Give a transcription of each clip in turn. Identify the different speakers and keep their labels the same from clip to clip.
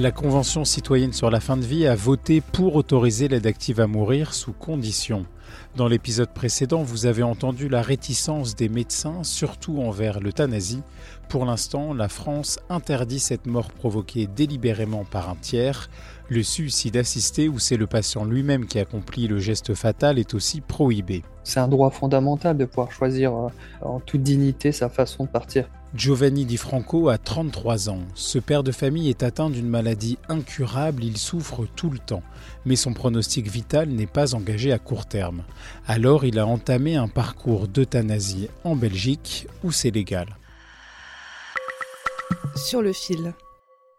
Speaker 1: La Convention citoyenne sur la fin de vie a voté pour autoriser l'aide active à mourir sous conditions. Dans l'épisode précédent, vous avez entendu la réticence des médecins, surtout envers l'euthanasie. Pour l'instant, la France interdit cette mort provoquée délibérément par un tiers. Le suicide assisté, où c'est le patient lui-même qui accomplit le geste fatal, est aussi prohibé.
Speaker 2: C'est un droit fondamental de pouvoir choisir euh, en toute dignité sa façon de partir.
Speaker 1: Giovanni Di Franco a 33 ans. Ce père de famille est atteint d'une maladie incurable, il souffre tout le temps. Mais son pronostic vital n'est pas engagé à court terme. Alors il a entamé un parcours d'euthanasie en Belgique où c'est légal.
Speaker 3: Sur le fil.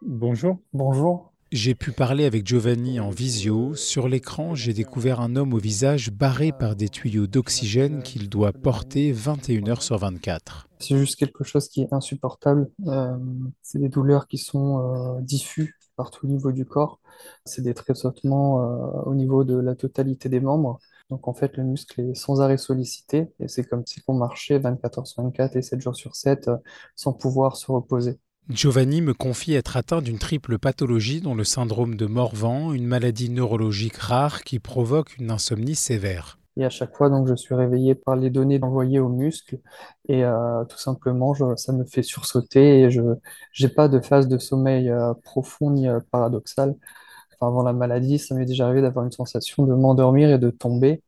Speaker 1: Bonjour.
Speaker 2: Bonjour.
Speaker 1: J'ai pu parler avec Giovanni en visio. Sur l'écran, j'ai découvert un homme au visage barré par des tuyaux d'oxygène qu'il doit porter 21 heures sur 24.
Speaker 2: C'est juste quelque chose qui est insupportable. Euh, c'est des douleurs qui sont euh, diffus partout au niveau du corps. C'est des tressautements euh, au niveau de la totalité des membres. Donc en fait, le muscle est sans arrêt sollicité et c'est comme si on marchait 24 heures sur 24 et 7 jours sur 7 euh, sans pouvoir se reposer.
Speaker 1: Giovanni me confie être atteint d'une triple pathologie dont le syndrome de Morvan, une maladie neurologique rare qui provoque une insomnie sévère.
Speaker 2: Et à chaque fois, donc, je suis réveillé par les données envoyées aux muscles et euh, tout simplement, ça me fait sursauter et je n'ai pas de phase de sommeil euh, profond ni euh, paradoxal. Enfin, avant la maladie, ça m'est déjà arrivé d'avoir une sensation de m'endormir et de tomber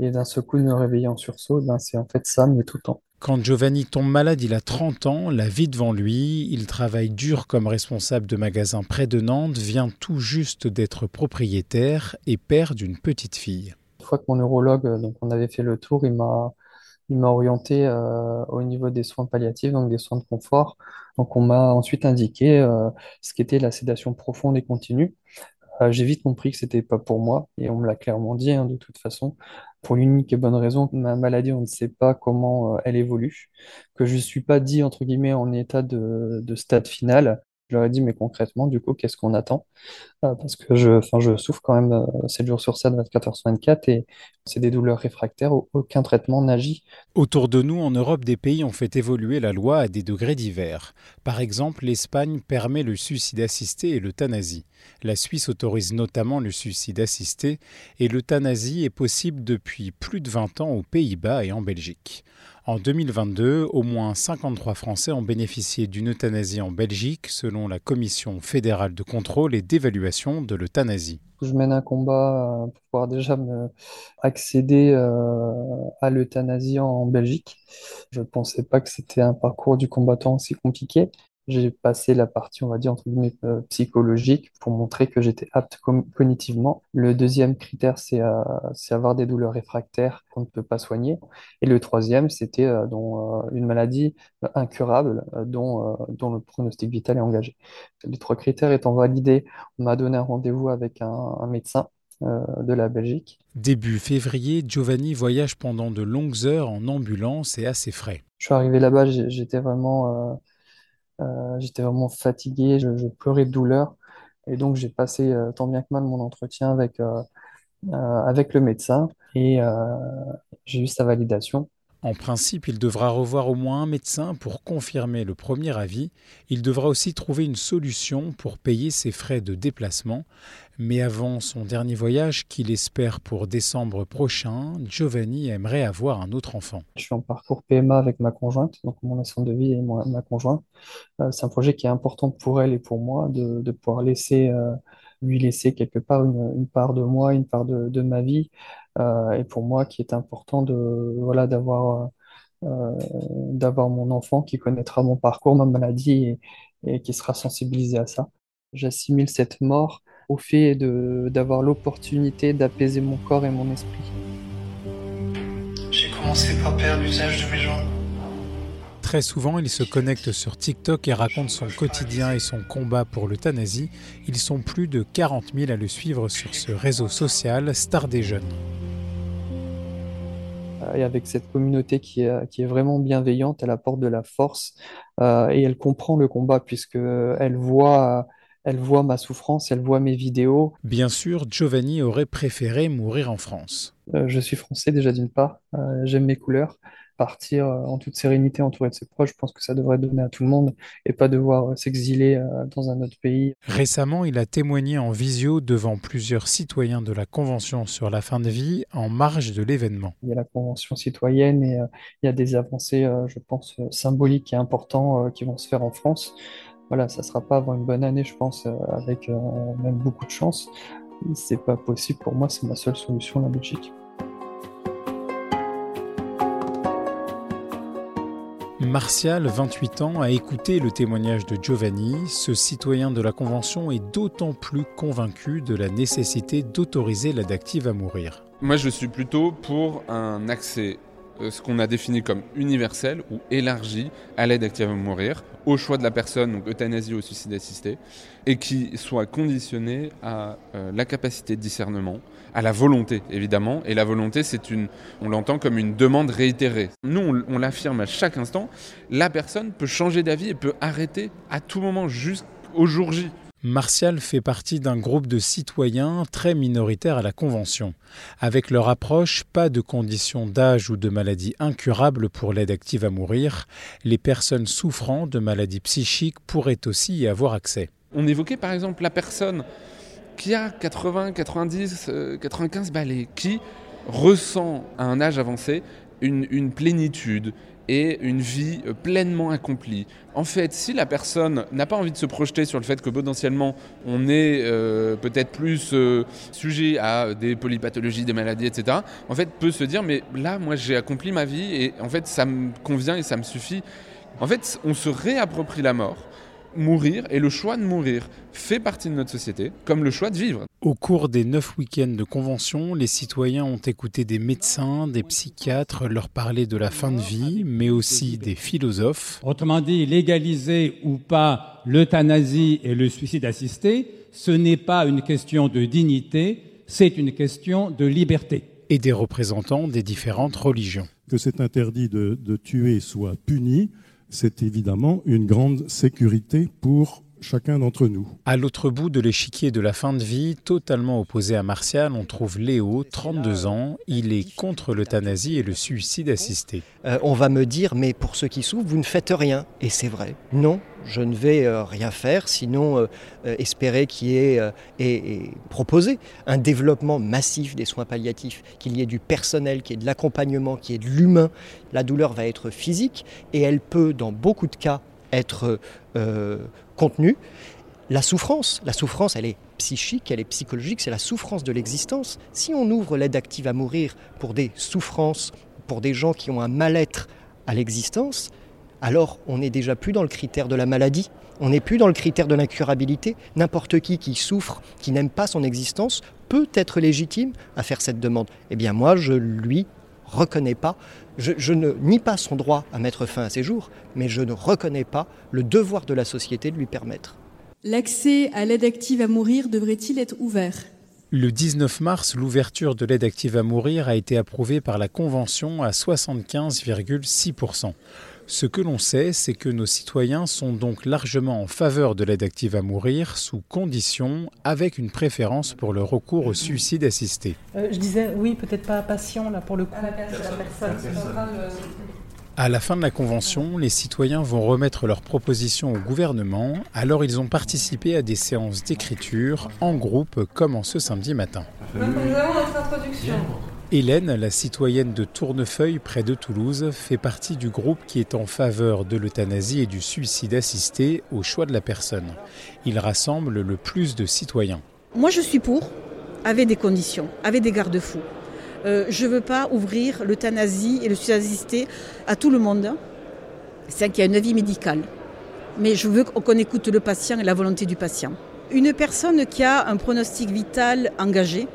Speaker 2: et d'un seul coup de me réveiller en sursaut. Ben, c'est en fait ça, mais tout le temps.
Speaker 1: Quand Giovanni tombe malade, il a 30 ans, la vie devant lui, il travaille dur comme responsable de magasin près de Nantes, vient tout juste d'être propriétaire et père d'une petite fille.
Speaker 2: Une fois que mon neurologue, euh, donc on avait fait le tour, il m'a il m'a orienté euh, au niveau des soins palliatifs, donc des soins de confort. Donc on m'a ensuite indiqué euh, ce qu'était la sédation profonde et continue. J'ai vite compris que c'était pas pour moi et on me l'a clairement dit hein, de toute façon. Pour l'unique et bonne raison que ma maladie, on ne sait pas comment euh, elle évolue, que je ne suis pas dit entre guillemets en état de, de stade final. Je leur ai dit mais concrètement du coup qu'est-ce qu'on attend? Euh, parce que je, souffre quand même euh, 7 jours sur 7, 24 heures sur 24 et c'est des douleurs réfractaires, au- aucun traitement n'agit.
Speaker 1: Autour de nous, en Europe, des pays ont fait évoluer la loi à des degrés divers. Par exemple, l'Espagne permet le suicide assisté et l'euthanasie. La Suisse autorise notamment le suicide assisté et l'euthanasie est possible depuis plus de 20 ans aux Pays-Bas et en Belgique. En 2022, au moins 53 Français ont bénéficié d'une euthanasie en Belgique, selon la Commission fédérale de contrôle et d'évaluation de l'euthanasie.
Speaker 2: Je mène un combat euh, pour pouvoir déjà accéder euh, à l'euthanasie en Belgique. Je ne pensais pas que c'était un parcours du combattant aussi compliqué. J'ai passé la partie, on va dire, entre guillemets, euh, psychologique pour montrer que j'étais apte cognitivement. Le deuxième critère, c'est euh, c'est avoir des douleurs réfractaires qu'on ne peut pas soigner. Et le troisième, c'était euh, dont, une maladie incurable dont, dont le pronostic vital est engagé. Les trois critères étant validés, on m'a donné un rendez-vous avec un, un médecin de la Belgique.
Speaker 1: Début février, Giovanni voyage pendant de longues heures en ambulance et à ses frais.
Speaker 2: Je suis arrivé là-bas, j'étais vraiment, euh, j'étais vraiment fatigué, je, je pleurais de douleur. Et donc j'ai passé tant bien que mal mon entretien avec, euh, euh, avec le médecin et j'ai eu sa validation.
Speaker 1: En principe, il devra revoir au moins un médecin pour confirmer le premier avis. Il devra aussi trouver une solution pour payer ses frais de déplacement. Mais avant son dernier voyage, qu'il espère pour décembre prochain, Giovanni aimerait avoir un autre enfant.
Speaker 2: Je suis en parcours PMA avec ma conjointe, donc mon assistant de vie et ma conjointe. Euh, c'est un projet qui est important pour elle et pour moi de, pouvoir laisser, euh, lui laisser quelque part une, part de moi, une part de ma vie. Euh, et pour moi, qui est important de, voilà, d'avoir, euh, d'avoir mon enfant qui connaîtra mon parcours, ma maladie et, et qui sera sensibilisé à ça. J'assimile cette mort au fait d'avoir l'opportunité d'apaiser mon corps et mon esprit.
Speaker 4: J'ai commencé par perdre l'usage de mes jambes.
Speaker 1: Très souvent, il se connecte sur TikTok et raconte son quotidien et son combat pour l'euthanasie. Ils sont plus de 40 000 à le suivre sur ce réseau social Star des Jeunes.
Speaker 2: Et avec cette communauté qui est, qui est vraiment bienveillante, elle apporte de la force euh, et elle comprend le combat puisqu'elle voit elle voit ma souffrance, elle voit mes vidéos.
Speaker 1: Bien sûr, Giovanni aurait préféré mourir en France.
Speaker 2: Euh, je suis français déjà d'une part, euh, j'aime mes couleurs. Partir euh, en toute sérénité entouré de ses proches, je pense que ça devrait donner à tout le monde et pas devoir s'exiler dans un autre pays.
Speaker 1: Récemment, il a témoigné en visio devant plusieurs citoyens de la Convention sur la fin de vie en marge de l'événement.
Speaker 2: Il y a la Convention citoyenne et il y a des avancées, je pense, symboliques et importantes qui vont se faire en France voilà, ça sera pas avant une bonne année, je pense, euh, avec euh, même beaucoup de chance. C'est pas possible pour moi, c'est ma seule solution, la Belgique.
Speaker 1: Martial, 28 ans, a écouté le témoignage de Giovanni. Ce citoyen de la Convention est d'autant plus convaincu de la nécessité d'autoriser l'adactive à mourir.
Speaker 5: Moi, je suis plutôt pour un accès ce qu'on a défini comme universel ou élargi à l'aide active à mourir, au choix de la personne, donc euthanasie ou suicide assisté, et qui soit conditionné à euh, la capacité de discernement, à la volonté évidemment, et la volonté c'est une, on l'entend comme une demande réitérée. Nous on, on l'affirme à chaque instant, la personne peut changer d'avis et peut arrêter à tout moment jusqu'au jour J.
Speaker 1: Martial fait partie d'un groupe de citoyens très minoritaires à la Convention. Avec leur approche, pas de conditions d'âge ou de maladie incurable pour l'aide active à mourir. Les personnes souffrant de maladies psychiques pourraient aussi y avoir accès.
Speaker 5: On évoquait par exemple la personne qui a 80, 90, 95 balais, qui ressent à un âge avancé une, une plénitude, et une vie euh, pleinement accomplie. En fait, si la personne n'a pas envie de se projeter sur le fait que potentiellement on est euh, peut-être plus euh, sujet à des polypathologies, des maladies, etc., en fait peut se dire mais là moi j'ai accompli ma vie et en fait ça me convient et ça me suffit. En fait, on se réapproprie la mort mourir et le choix de mourir fait partie de notre société, comme le choix de vivre.
Speaker 1: Au cours des neuf week-ends de convention, les citoyens ont écouté des médecins, des psychiatres leur parler de la fin de vie, mais aussi des philosophes.
Speaker 6: Autrement dit, légaliser ou pas l'euthanasie et le suicide assisté, ce n'est pas une question de dignité, c'est une question de liberté.
Speaker 1: Et des représentants des différentes religions.
Speaker 7: Que cet interdit de, de tuer soit puni, c'est évidemment une grande sécurité pour chacun d'entre nous.
Speaker 1: À l'autre bout de l'échiquier de la fin de vie, totalement opposé à Martial, on trouve Léo, 32 ans. Il est contre l'euthanasie et le suicide assisté.
Speaker 8: Euh, on va me dire, mais pour ceux qui souffrent, vous ne faites rien. Et c'est vrai. Non, je ne vais euh, rien faire, sinon euh, espérer qu'il y ait et, proposer un développement massif des soins palliatifs, qu'il y ait du personnel, qu'il y ait de l'accompagnement, qu'il y ait de l'humain. La douleur va être physique et elle peut, dans beaucoup de cas, être contenue. La souffrance, la souffrance, elle est psychique, elle est psychologique, c'est la souffrance de l'existence. Si on ouvre l'aide active à mourir pour des souffrances, pour des gens qui ont un mal-être à l'existence, alors on n'est déjà plus dans le critère de la maladie, on n'est plus dans le critère de l'incurabilité. N'importe qui qui souffre, qui n'aime pas son existence, peut être légitime à faire cette demande. Eh bien moi, je lui reconnais pas, je, je, ne nie pas son droit à mettre fin à ses jours, mais je ne reconnais pas le devoir de la société de lui permettre.
Speaker 9: L'accès à l'aide active à mourir devrait-il être ouvert?
Speaker 1: Le 19 mars, l'ouverture de l'aide active à mourir a été approuvée par la Convention à 75,6%. Ce que l'on sait, c'est que nos citoyens sont donc largement en faveur de l'aide active à mourir, sous condition, avec une préférence pour le recours au suicide assisté.
Speaker 3: Euh, je disais, oui, peut-être pas patient, là, pour le coup. À la personne.
Speaker 1: À la fin de la convention, les citoyens vont remettre leurs propositions au gouvernement, alors ils ont participé à des séances d'écriture en groupe comme en ce samedi matin.
Speaker 3: nous avons notre introduction.
Speaker 1: Hélène, la citoyenne de Tournefeuille près de Toulouse, fait partie du groupe qui est en faveur de l'euthanasie et du suicide assisté au choix de la personne. Il rassemble le plus de citoyens.
Speaker 10: Moi je suis pour, avec des conditions, avec des garde-fous. Euh, je ne veux pas ouvrir l'euthanasie et le suicide assisté à tout le monde. C'est qu'il y a une avis médicale. Mais je veux qu'on écoute le patient et la volonté du patient. Une personne qui a un pronostic vital engagé,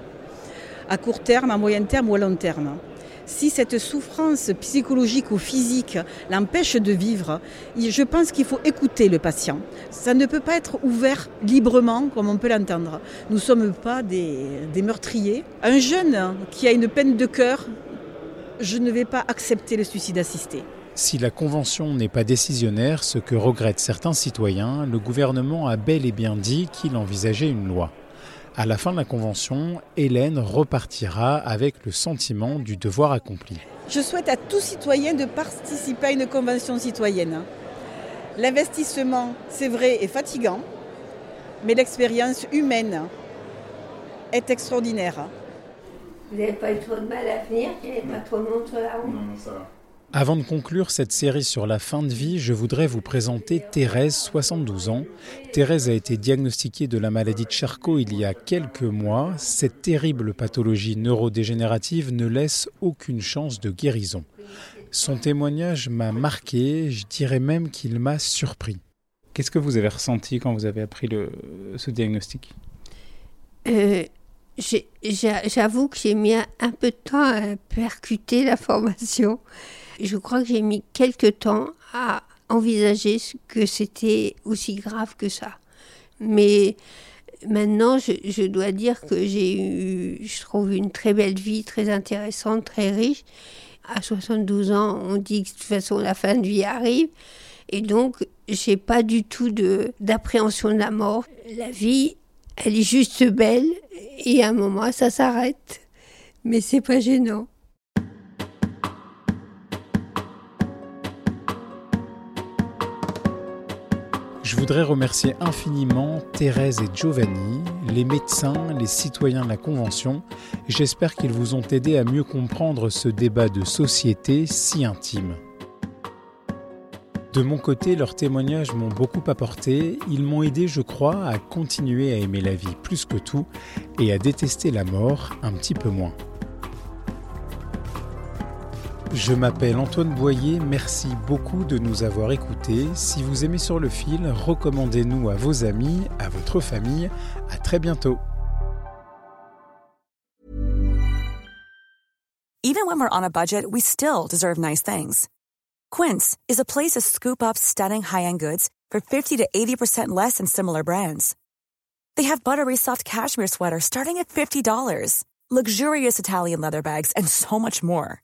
Speaker 10: à court terme, à moyen terme ou à long terme, si cette souffrance psychologique ou physique l'empêche de vivre, je pense qu'il faut écouter le patient. Ça ne peut pas être ouvert librement comme on peut l'entendre. Nous ne sommes pas des, meurtriers. Un jeune qui a une peine de cœur, je ne vais pas accepter le suicide assisté.
Speaker 1: Si la Convention n'est pas décisionnaire, ce que regrettent certains citoyens, le gouvernement a bel et bien dit qu'il envisageait une loi. À la fin de la convention, Hélène repartira avec le sentiment du devoir accompli.
Speaker 10: Je souhaite à tout citoyen de participer à une convention citoyenne. L'investissement, c'est vrai, est fatigant, mais l'expérience humaine est extraordinaire.
Speaker 11: Vous n'avez pas eu trop de mal à venir Il n'y avait pas trop de monde sur la route?
Speaker 1: Non, non, ça va. Avant de conclure cette série sur la fin de vie, je voudrais vous présenter Thérèse, 72 ans. Thérèse a été diagnostiquée de la maladie de Charcot il y a quelques mois. Cette terrible pathologie neurodégénérative ne laisse aucune chance de guérison. Son témoignage m'a marqué, je dirais même qu'il m'a surpris. Qu'est-ce que vous avez ressenti quand vous avez appris le, ce diagnostic?
Speaker 11: Euh, J'avoue que j'ai mis un peu de temps à percuter la formation je crois que j'ai mis quelques temps à envisager que c'était aussi grave que ça. Mais maintenant, je, dois dire que j'ai eu, je trouve, une très belle vie, très intéressante, très riche. À 72 ans, on dit que de toute façon, la fin de vie arrive. Et donc, j'ai pas du tout d'appréhension de, la mort. La vie, elle est juste belle. Et à un moment, ça s'arrête. Mais c'est pas gênant.
Speaker 1: Je voudrais remercier infiniment Thérèse et Giovanni, les médecins, les citoyens de la Convention. J'espère qu'ils vous ont aidé à mieux comprendre ce débat de société si intime. De mon côté, leurs témoignages m'ont beaucoup apporté. Ils m'ont aidé, je crois, à continuer à aimer la vie plus que tout et à détester la mort un petit peu moins. Je m'appelle Antoine Boyer, merci beaucoup de nous avoir écoutés. Si vous aimez sur le fil, recommandez-nous à vos amis, à votre famille. À très bientôt.
Speaker 12: Even when we're on a budget, we still deserve nice things. Quince is a place to scoop up stunning high-end goods for 50 to 80% less than similar brands. They have buttery soft cashmere sweaters starting at $50, luxurious Italian leather bags, and so much more.